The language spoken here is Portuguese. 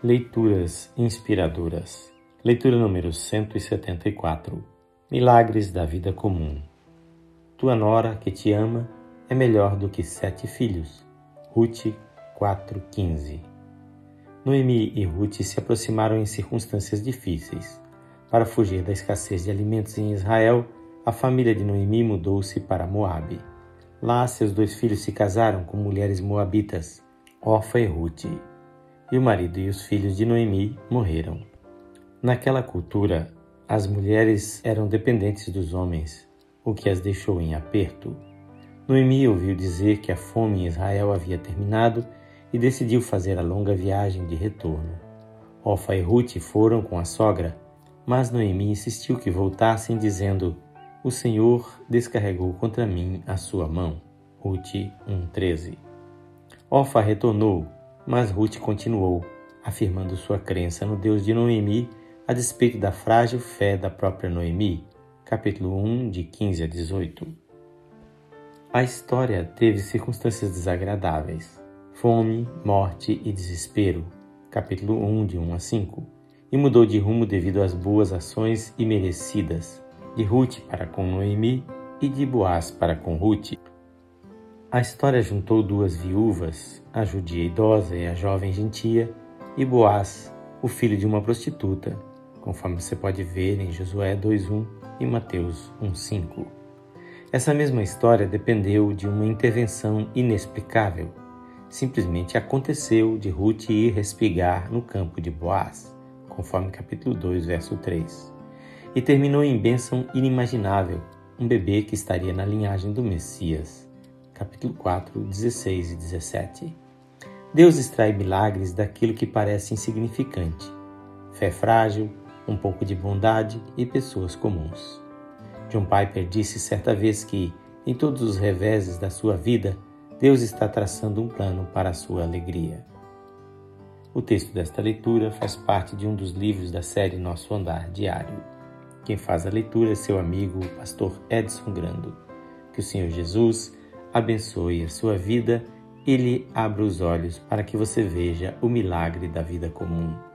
Leituras inspiradoras. Leitura número 174. Milagres da vida comum. Tua nora que te ama é melhor do que sete filhos. Ruth 4:15. Noemi e Ruth se aproximaram em circunstâncias difíceis. Para fugir da escassez de alimentos em Israel, a família de Noemi mudou-se para Moabe. Lá, seus dois filhos se casaram com mulheres moabitas, Orfa e Ruth e o marido e os filhos de Noemi morreram. Naquela cultura, as mulheres eram dependentes dos homens, o que as deixou em aperto. Noemi ouviu dizer que a fome em Israel havia terminado e decidiu fazer a longa viagem de retorno. Ofa e Ruth foram com a sogra, mas Noemi insistiu que voltassem, dizendo: O Senhor descarregou contra mim a sua mão. Ruth 1,13 Ofa retornou mas Ruth continuou, afirmando sua crença no Deus de Noemi, a despeito da frágil fé da própria Noemi. Capítulo 1, de 15 a 18. A história teve circunstâncias desagradáveis: fome, morte e desespero. Capítulo 1, de 1 a 5. E mudou de rumo devido às boas ações imerecidas de Ruth para com Noemi e de Boaz para com Ruth. A história juntou duas viúvas, a judia idosa e a jovem gentia, e Boaz, o filho de uma prostituta, conforme você pode ver em Josué 2:1 e Mateus 1:5. Essa mesma história dependeu de uma intervenção inexplicável. Simplesmente aconteceu de Ruth ir respigar no campo de Boaz, conforme capítulo 2, verso 3. E terminou em bênção inimaginável, um bebê que estaria na linhagem do Messias capítulo 4, 16 e 17. Deus extrai milagres daquilo que parece insignificante. Fé frágil, um pouco de bondade e pessoas comuns. John Piper disse certa vez que, em todos os reveses da sua vida, Deus está traçando um plano para a sua alegria. O texto desta leitura faz parte de um dos livros da série Nosso Andar Diário. Quem faz a leitura é seu amigo, o pastor Edson Grando. Que o Senhor Jesus abençoe a sua vida e lhe abra os olhos para que você veja o milagre da vida comum.